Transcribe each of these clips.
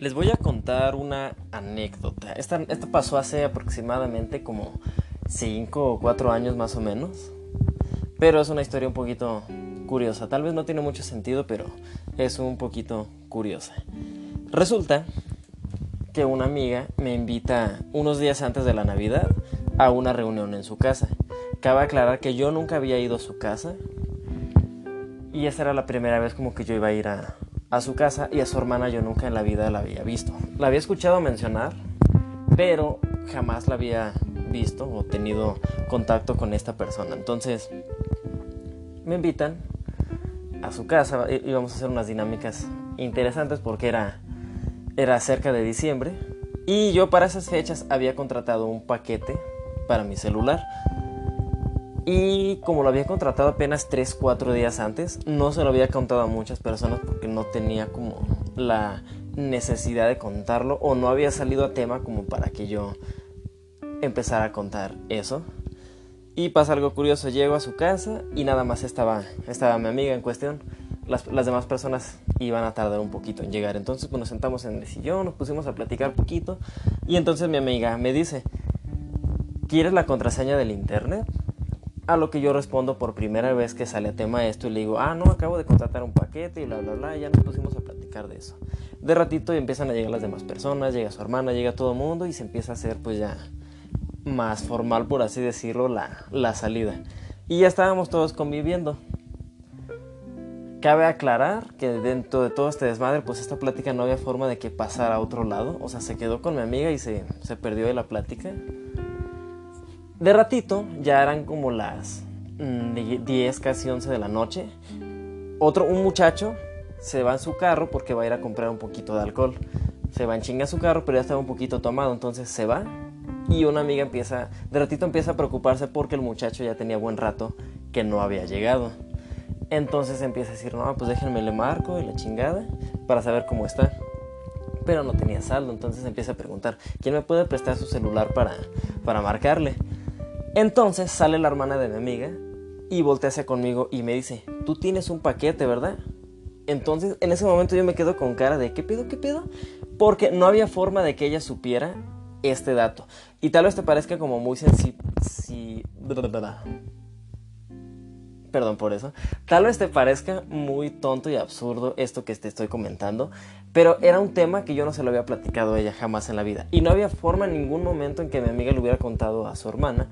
Les voy a contar una anécdota. Esta, esto pasó hace aproximadamente como 5 o 4 años más o menos. Pero es una historia un poquito curiosa. Tal vez no tiene mucho sentido, pero es un poquito curiosa. Resulta que una amiga me invita unos días antes de la Navidad a una reunión en su casa. Cabe aclarar que yo nunca había ido a su casa y esa era la primera vez como que yo iba a ir a, a su casa y a su hermana yo nunca en la vida la había visto. La había escuchado mencionar, pero jamás la había visto o tenido contacto con esta persona. Entonces me invitan a su casa, íbamos a hacer unas dinámicas interesantes porque era, era cerca de diciembre y yo para esas fechas había contratado un paquete para mi celular. Y como lo había contratado apenas 3, 4 días antes, no se lo había contado a muchas personas porque no tenía como la necesidad de contarlo o no había salido a tema como para que yo empezara a contar eso. Y pasa algo curioso, llego a su casa y nada más estaba, estaba mi amiga en cuestión. Las, las, demás personas iban a tardar un poquito en llegar. Entonces pues, nos sentamos en el sillón, nos pusimos a platicar poquito y entonces mi amiga me dice, ¿quieres la contraseña del internet? A lo que yo respondo por primera vez que sale a tema esto y le digo, ah, no, acabo de contratar un paquete y bla, bla, bla, y ya nos pusimos a platicar de eso. De ratito empiezan a llegar las demás personas, llega su hermana, llega todo el mundo y se empieza a hacer pues ya más formal, por así decirlo, la, la salida. Y ya estábamos todos conviviendo. Cabe aclarar que dentro de todo este desmadre, pues esta plática no había forma de que pasara a otro lado. O sea, se quedó con mi amiga y se, se perdió de la plática. De ratito, ya eran como las 10, casi 11 de la noche. Otro, un muchacho, se va en su carro porque va a ir a comprar un poquito de alcohol. Se va en chinga su carro, pero ya estaba un poquito tomado, entonces se va. Y una amiga empieza, de ratito empieza a preocuparse porque el muchacho ya tenía buen rato que no había llegado. Entonces empieza a decir, no, pues déjenme le marco y la chingada para saber cómo está. Pero no tenía saldo, entonces empieza a preguntar, ¿quién me puede prestar su celular para, para marcarle? Entonces sale la hermana de mi amiga y voltea hacia conmigo y me dice, tú tienes un paquete, ¿verdad? Entonces en ese momento yo me quedo con cara de, ¿qué pedo, qué pedo? Porque no había forma de que ella supiera este dato. Y tal vez te parezca como muy sencillo. Perdón por eso. Tal vez te parezca muy tonto y absurdo esto que te estoy comentando, pero era un tema que yo no se lo había platicado a ella jamás en la vida. Y no había forma en ningún momento en que mi amiga le hubiera contado a su hermana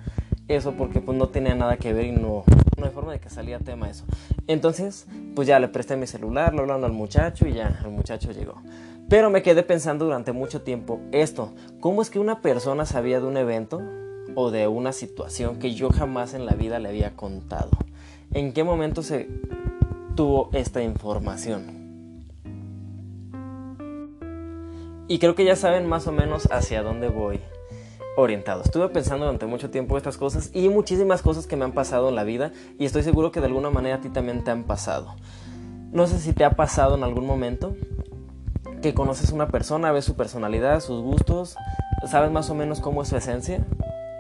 eso porque pues no tenía nada que ver y no, no hay forma de que salía tema eso. Entonces, pues ya le presté mi celular, lo hablaron al muchacho y ya el muchacho llegó. Pero me quedé pensando durante mucho tiempo esto, ¿cómo es que una persona sabía de un evento o de una situación que yo jamás en la vida le había contado? ¿En qué momento se tuvo esta información? Y creo que ya saben más o menos hacia dónde voy orientado. Estuve pensando durante mucho tiempo estas cosas y muchísimas cosas que me han pasado en la vida y estoy seguro que de alguna manera a ti también te han pasado. No sé si te ha pasado en algún momento que conoces una persona, ves su personalidad, sus gustos, sabes más o menos cómo es su esencia.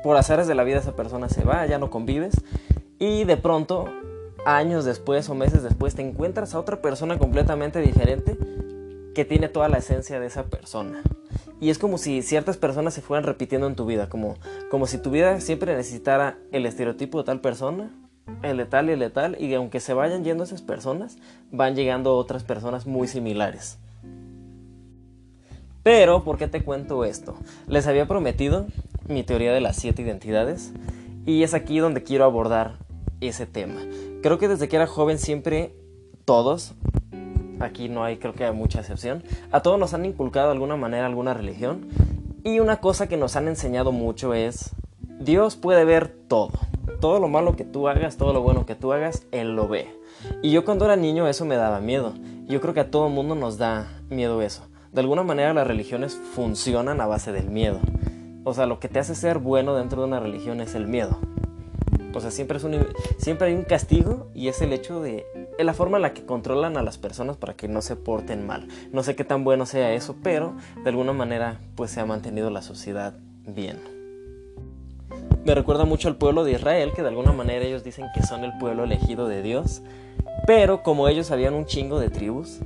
Por azares de la vida esa persona se va, ya no convives y de pronto, años después o meses después, te encuentras a otra persona completamente diferente que tiene toda la esencia de esa persona. Y es como si ciertas personas se fueran repitiendo en tu vida, como, como si tu vida siempre necesitara el estereotipo de tal persona, el de tal y el de tal, y aunque se vayan yendo esas personas, van llegando otras personas muy similares. Pero, ¿por qué te cuento esto? Les había prometido mi teoría de las siete identidades, y es aquí donde quiero abordar ese tema. Creo que desde que era joven siempre todos aquí no hay creo que hay mucha excepción, a todos nos han inculcado de alguna manera alguna religión y una cosa que nos han enseñado mucho es Dios puede ver todo. Todo lo malo que tú hagas, todo lo bueno que tú hagas, Él lo ve. Y yo cuando era niño eso me daba miedo. Yo creo que a todo mundo nos da miedo eso. De alguna manera las religiones funcionan a base del miedo. O sea, lo que te hace ser bueno dentro de una religión es el miedo. O sea, siempre, es un, siempre hay un castigo y es el hecho de la forma en la que controlan a las personas para que no se porten mal. No sé qué tan bueno sea eso, pero de alguna manera pues se ha mantenido la sociedad bien. Me recuerda mucho al pueblo de Israel, que de alguna manera ellos dicen que son el pueblo elegido de Dios, pero como ellos habían un chingo de tribus,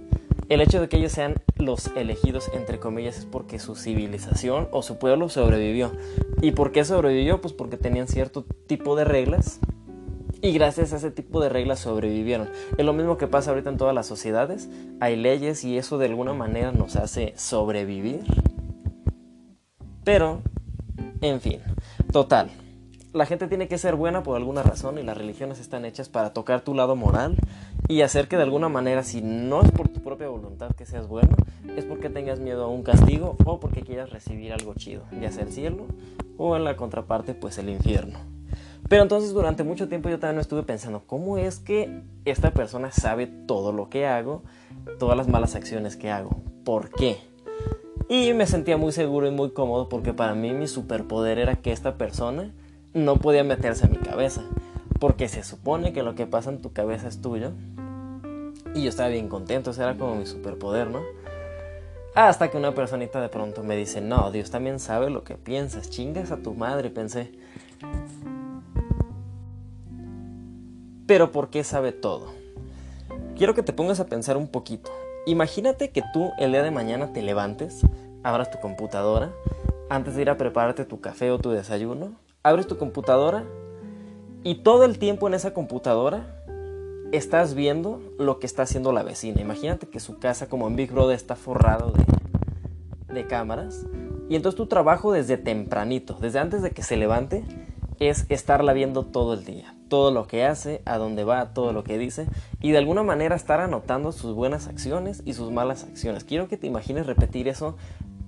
El hecho de que ellos sean los elegidos, entre comillas, es porque su civilización o su pueblo sobrevivió. ¿Y por qué sobrevivió? Pues porque tenían cierto tipo de reglas y gracias a ese tipo de reglas sobrevivieron. Es lo mismo que pasa ahorita en todas las sociedades. Hay leyes y eso de alguna manera nos hace sobrevivir. Pero, en fin, total. La gente tiene que ser buena por alguna razón y las religiones están hechas para tocar tu lado moral y hacer que de alguna manera, si no es por tu propia voluntad que seas bueno, es porque tengas miedo a un castigo o porque quieras recibir algo chido, ya sea el cielo o en la contraparte, pues el infierno. Pero entonces durante mucho tiempo yo también estuve pensando, ¿cómo es que esta persona sabe todo lo que hago, todas las malas acciones que hago? ¿Por qué? Y me sentía muy seguro y muy cómodo porque para mí mi superpoder era que esta persona no podía meterse en mi cabeza. Porque se supone que lo que pasa en tu cabeza es tuyo. Y yo estaba bien contento, ese era como mi superpoder, ¿no? Hasta que una personita de pronto me dice, no, Dios también sabe lo que piensas, chingas a tu madre, pensé. Pero ¿por qué sabe todo? Quiero que te pongas a pensar un poquito. Imagínate que tú el día de mañana te levantes, abras tu computadora, antes de ir a prepararte tu café o tu desayuno, abres tu computadora y todo el tiempo en esa computadora estás viendo lo que está haciendo la vecina. Imagínate que su casa como en Big Brother está forrado de, de cámaras. Y entonces tu trabajo desde tempranito, desde antes de que se levante, es estarla viendo todo el día, todo lo que hace, a dónde va, todo lo que dice y de alguna manera estar anotando sus buenas acciones y sus malas acciones. Quiero que te imagines repetir eso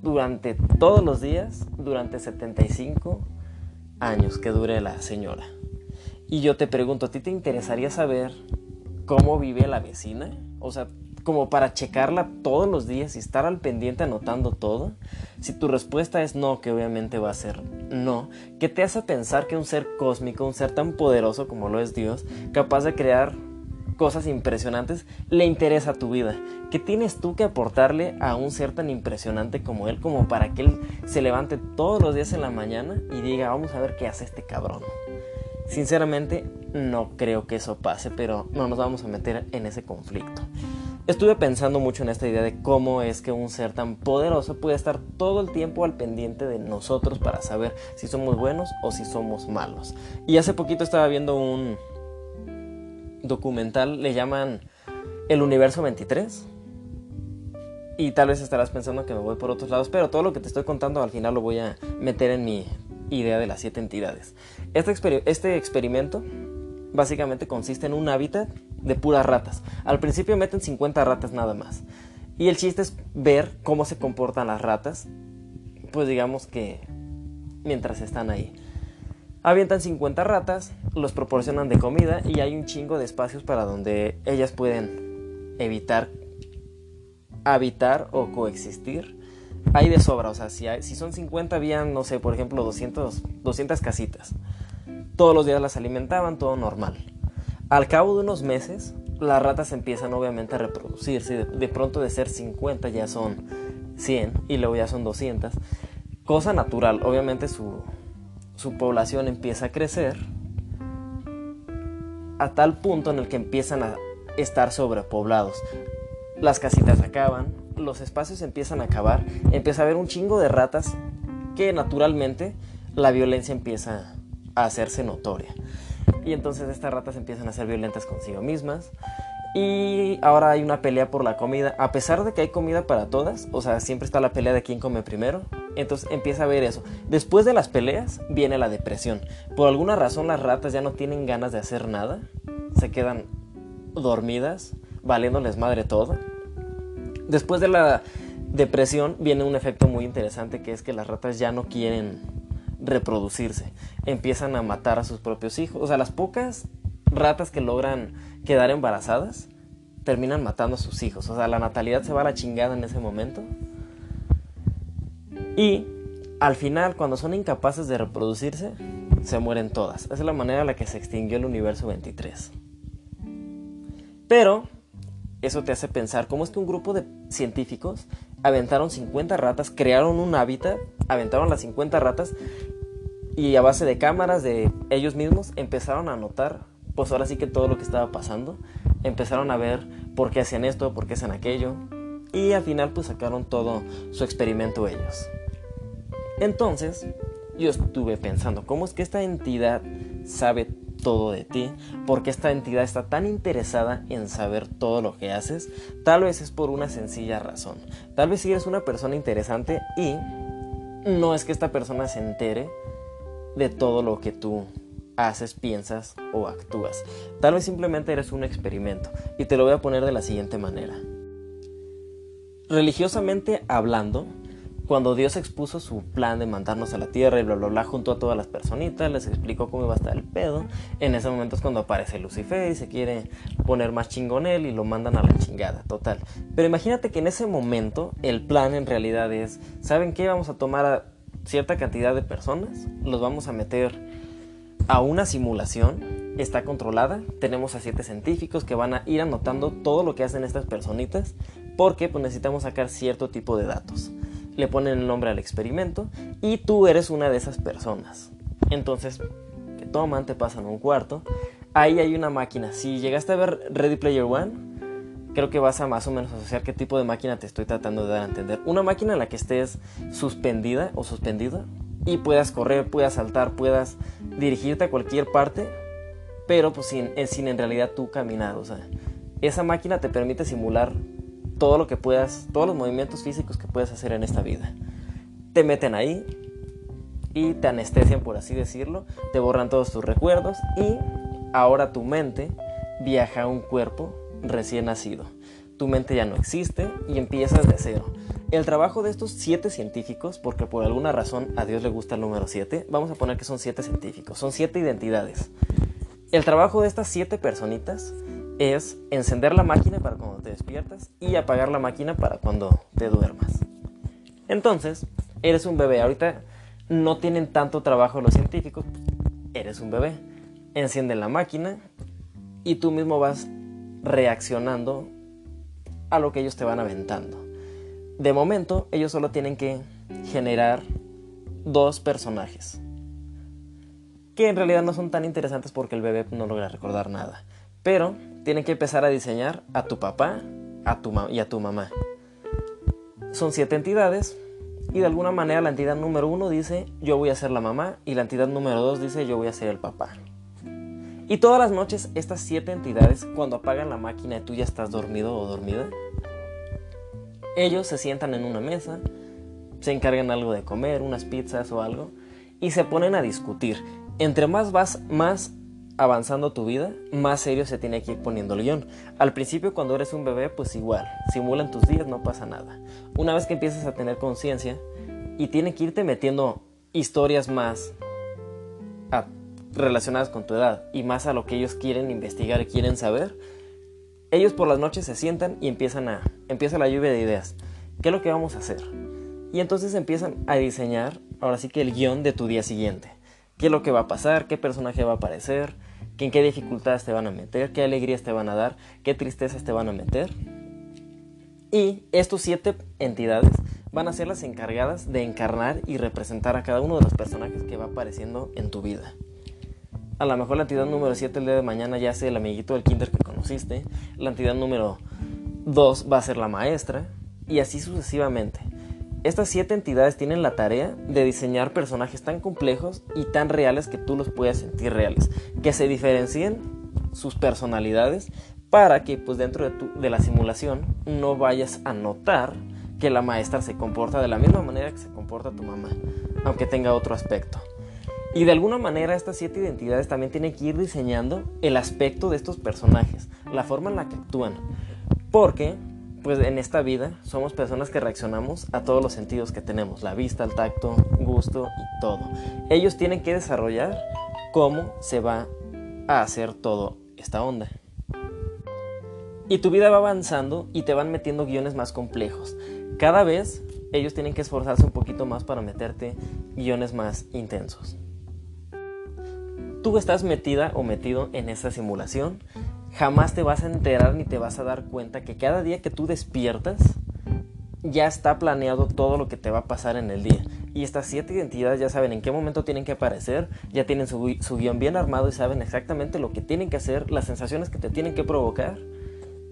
durante todos los días, durante 75 años que dure la señora. Y yo te pregunto, ¿a ti te interesaría saber cómo vive la vecina? O sea, como para checarla todos los días y estar al pendiente anotando todo? Si tu respuesta es no, que obviamente va a ser no, ¿qué te hace pensar que un ser cósmico, un ser tan poderoso como lo es Dios, capaz de crear cosas impresionantes, le interesa tu vida? ¿Qué tienes tú que aportarle a un ser tan impresionante como él, como para que él se levante todos los días en la mañana y diga, vamos a ver qué hace este cabrón? Sinceramente, no creo que eso pase, pero no nos vamos a meter en ese conflicto. Estuve pensando mucho en esta idea de cómo es que un ser tan poderoso puede estar todo el tiempo al pendiente de nosotros para saber si somos buenos o si somos malos. Y hace poquito estaba viendo un documental, le llaman El Universo 23. Y tal vez estarás pensando que me voy por otros lados, pero todo lo que te estoy contando al final lo voy a meter en mi idea de las siete entidades. Este, este experimento básicamente consiste en un hábitat de puras ratas. Al principio meten 50 ratas nada más. Y el chiste es ver cómo se comportan las ratas, pues digamos que mientras están ahí. Avientan 50 ratas, los proporcionan de comida y hay un chingo de espacios para donde ellas pueden evitar habitar o coexistir. Hay de sobra, o sea, si, si son 50 habían, no sé, por ejemplo, 200, 200 casitas. Todos los días las alimentaban, todo normal. Al cabo de unos meses, las ratas empiezan obviamente a reproducirse. De, pronto de ser 50 ya son 100 y luego ya son 200. Cosa natural, obviamente su, su población empieza a crecer a tal punto en el que empiezan a estar sobrepoblados. Las casitas acaban, los espacios empiezan a acabar, empieza a haber un chingo de ratas que naturalmente la violencia empieza a hacerse notoria. Y entonces estas ratas empiezan a ser violentas consigo mismas. Y ahora hay una pelea por la comida. A pesar de que hay comida para todas, o sea, siempre está la pelea de quién come primero. Entonces empieza a ver eso. Después de las peleas viene la depresión. Por alguna razón las ratas ya no tienen ganas de hacer nada. Se quedan dormidas, valiéndoles madre todo. Después de la depresión viene un efecto muy interesante que es que las ratas ya no quieren reproducirse. Empiezan a matar a sus propios hijos. O sea, las pocas ratas que logran quedar embarazadas terminan matando a sus hijos. O sea, la natalidad se va a la chingada en ese momento. Y al final, cuando son incapaces de reproducirse, se mueren todas. Esa es la manera en la que se extinguió el universo 23. Pero eso te hace pensar cómo es que un grupo de científicos aventaron 50 ratas, crearon un hábitat, aventaron las 50 ratas y a base de cámaras de ellos mismos empezaron a notar, pues ahora sí que todo lo que estaba pasando, empezaron a ver por qué hacían esto, por qué hacían aquello. y al final pues sacaron todo su experimento ellos. Entonces, yo estuve pensando, ¿cómo es que esta entidad sabe todo de ti? Porque esta entidad está tan interesada en saber todo lo que haces? Tal vez es por una sencilla razón. Tal vez si eres una persona interesante y no es que esta persona se entere de todo lo que tú haces, piensas o actúas. Tal vez simplemente eres un experimento y te lo voy a poner de la siguiente manera. Religiosamente hablando, cuando Dios expuso su plan de mandarnos a la tierra y bla bla bla junto a todas las personitas, les explicó cómo iba a estar el pedo. En ese momento es cuando aparece Lucifer y se quiere poner más chingonel y lo mandan a la chingada, total. Pero imagínate que en ese momento el plan en realidad es, ¿saben qué? Vamos a tomar a cierta cantidad de personas, los vamos a meter a una simulación, está controlada, tenemos a siete científicos que van a ir anotando todo lo que hacen estas personitas porque pues necesitamos sacar cierto tipo de datos le ponen el nombre al experimento y tú eres una de esas personas. Entonces, te toman, te pasan un cuarto, ahí hay una máquina. Si llegaste a ver Ready Player One, creo que vas a más o menos asociar qué tipo de máquina te estoy tratando de dar a entender. Una máquina en la que estés suspendida o suspendida y puedas correr, puedas saltar, puedas dirigirte a cualquier parte, pero pues sin, sin en realidad tú caminar. O sea, esa máquina te permite simular todo lo que puedas, todos los movimientos físicos que puedes hacer en esta vida. Te meten ahí y te anestesian, por así decirlo, te borran todos tus recuerdos y ahora tu mente viaja a un cuerpo recién nacido. Tu mente ya no existe y empiezas de cero. El trabajo de estos siete científicos, porque por alguna razón a Dios le gusta el número siete, vamos a poner que son siete científicos, son siete identidades. El trabajo de estas siete personitas es encender la máquina para cuando te despiertas y apagar la máquina para cuando te duermas. Entonces, eres un bebé. Ahorita no tienen tanto trabajo los científicos. Eres un bebé. Encienden la máquina y tú mismo vas reaccionando a lo que ellos te van aventando. De momento, ellos solo tienen que generar dos personajes. Que en realidad no son tan interesantes porque el bebé no logra recordar nada. Pero tienen que empezar a diseñar a tu papá a tu y a tu mamá. Son siete entidades y de alguna manera la entidad número uno dice yo voy a ser la mamá y la entidad número dos dice yo voy a ser el papá. Y todas las noches estas siete entidades cuando apagan la máquina y tú ya estás dormido o dormida, ellos se sientan en una mesa, se encargan algo de comer, unas pizzas o algo, y se ponen a discutir. Entre más vas, más avanzando tu vida, más serio se tiene que ir poniendo el guion. Al principio cuando eres un bebé, pues igual, simulan tus días, no pasa nada. Una vez que empiezas a tener conciencia y tiene que irte metiendo historias más relacionadas con tu edad y más a lo que ellos quieren investigar y quieren saber, ellos por las noches se sientan y empiezan a empieza la lluvia de ideas. ¿Qué es lo que vamos a hacer? Y entonces empiezan a diseñar, ahora sí que el guion de tu día siguiente qué es lo que va a pasar, qué personaje va a aparecer, en qué dificultades te van a meter, qué alegrías te van a dar, qué tristezas te van a meter. Y estos siete entidades van a ser las encargadas de encarnar y representar a cada uno de los personajes que va apareciendo en tu vida. A lo mejor la entidad número 7 el día de mañana ya sea el amiguito del kinder que conociste, la entidad número 2 va a ser la maestra y así sucesivamente. Estas siete entidades tienen la tarea de diseñar personajes tan complejos y tan reales que tú los puedas sentir reales, que se diferencien sus personalidades para que pues dentro de, de la simulación no vayas a notar que la maestra se comporta de la misma manera que se comporta tu mamá, aunque tenga otro aspecto. Y de alguna manera estas siete identidades también tienen que ir diseñando el aspecto de estos personajes, la forma en la que actúan. Porque pues en esta vida somos personas que reaccionamos a todos los sentidos que tenemos, la vista, el tacto, gusto y todo. Ellos tienen que desarrollar cómo se va a hacer todo esta onda. Y tu vida va avanzando y te van metiendo guiones más complejos. Cada vez ellos tienen que esforzarse un poquito más para meterte guiones más intensos. Tú estás metida o metido en esa simulación jamás te vas a enterar ni te vas a dar cuenta que cada día que tú despiertas ya está planeado todo lo que te va a pasar en el día. Y estas siete identidades ya saben en qué momento tienen que aparecer, ya tienen su, guion bien armado y saben exactamente lo que tienen que hacer, las sensaciones que te tienen que provocar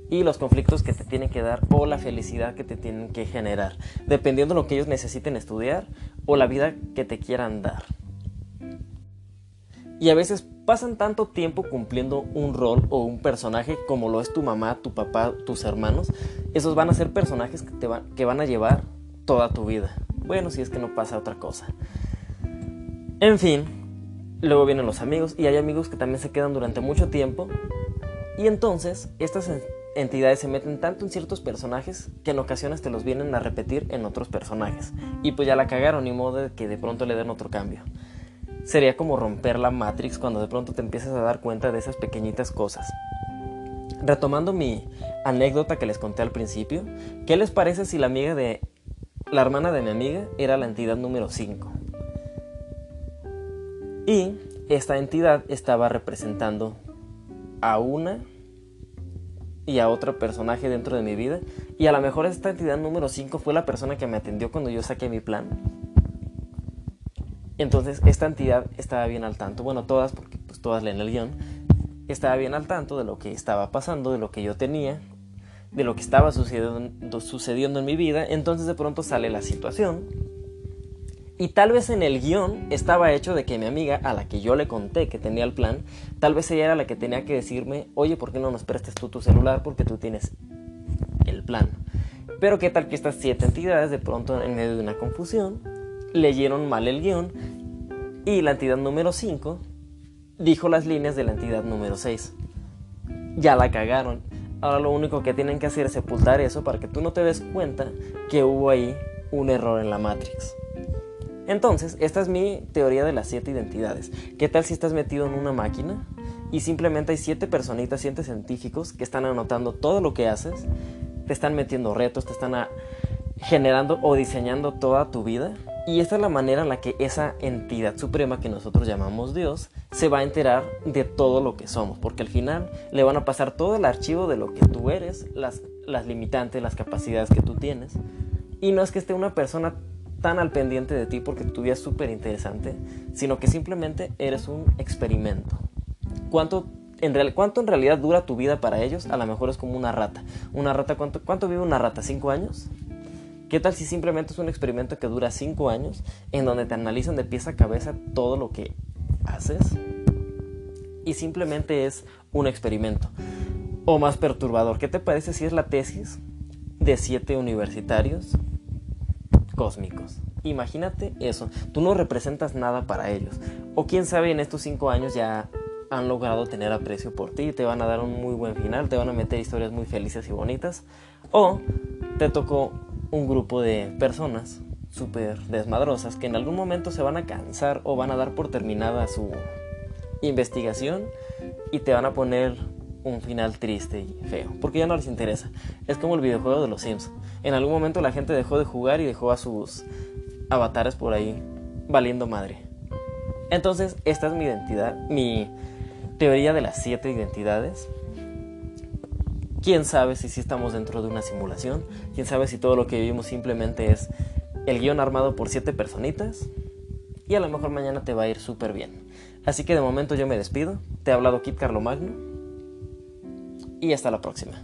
y los conflictos que te tienen que dar o la felicidad que te tienen que generar, dependiendo de lo que ellos necesiten estudiar o la vida que te quieran dar. Y a veces pasan tanto tiempo cumpliendo un rol o un personaje como lo es tu mamá, tu papá, tus hermanos, esos van a ser personajes que, te que van a llevar toda tu vida. Bueno, si es que no pasa otra cosa. En fin, luego vienen los amigos y hay amigos que también se quedan durante mucho tiempo y entonces estas entidades se meten tanto en ciertos personajes que en ocasiones te los vienen a repetir en otros personajes. Y pues ya la cagaron, ni modo de que de pronto le den otro cambio sería como romper la Matrix cuando de pronto te empiezas a dar cuenta de esas pequeñitas cosas. Retomando mi anécdota que les conté al principio, ¿qué les parece si la amiga de la hermana de mi amiga era la entidad número 5? Y esta entidad estaba representando a una y a otro personaje dentro de mi vida. Y a lo mejor esta entidad número 5 fue la persona que me atendió cuando yo saqué mi plan. Entonces esta entidad estaba bien al tanto, bueno, todas, porque pues todas leen el guion, estaba bien al tanto de lo que estaba pasando, de lo que yo tenía, de lo que estaba sucediendo, sucediendo en mi vida, entonces de pronto sale la situación. Y tal vez en el guion estaba hecho de que mi amiga, a la que yo le conté que tenía el plan, tal vez ella era la que tenía que decirme, oye, ¿por qué no nos prestes tú tu celular? Porque tú tienes el plan. Pero qué tal que estas siete entidades de pronto en medio de una confusión leyeron mal el guion y la entidad número 5 dijo las líneas de la entidad número 6. Ya la cagaron. Ahora lo único que tienen que hacer es sepultar eso para que tú no te des cuenta que hubo ahí un error en la Matrix. Entonces, esta es mi teoría de las siete identidades. ¿Qué tal si estás metido en una máquina y simplemente hay siete personitas, siete científicos que están anotando todo lo que haces, te están metiendo retos, te están generando o diseñando toda tu vida y esta es la manera en la que esa entidad suprema que nosotros llamamos Dios se va a enterar de todo lo que somos, porque al final le van a pasar todo el archivo de lo que tú eres, las, las limitantes, las capacidades que tú tienes. Y no es que esté una persona tan al pendiente de ti porque tu vida es súper interesante, sino que simplemente eres un experimento. ¿Cuánto en, real, ¿Cuánto en realidad dura tu vida para ellos? A lo mejor es como una rata. ¿Una rata cuánto, cuánto vive una rata? ¿Cinco años? ¿Qué tal si simplemente es un experimento que dura 5 años en donde te analizan de pieza a cabeza todo lo que haces? Y simplemente es un experimento. O más perturbador, ¿qué te parece si es la tesis de 7 universitarios cósmicos? Imagínate eso, tú no representas nada para ellos. O quién sabe, en estos 5 años ya han logrado tener aprecio por ti, te van a dar un muy buen final, te van a meter historias muy felices y bonitas. O te tocó un grupo de personas súper desmadrosas que en algún momento se van a cansar o van a dar por terminada su investigación y te van a poner un final triste y feo, porque ya no les interesa. Es como el videojuego de los Sims. En algún momento la gente dejó de jugar y dejó a sus avatares por ahí valiendo madre. Entonces, esta es mi identidad, mi teoría de las siete identidades. Quién sabe si sí estamos dentro de una simulación, quién sabe si todo lo que vivimos simplemente es el guion armado por siete personitas y a lo mejor mañana te va a ir súper bien. Así que de momento yo me despido, te ha hablado Kit Carlomagno y hasta la próxima.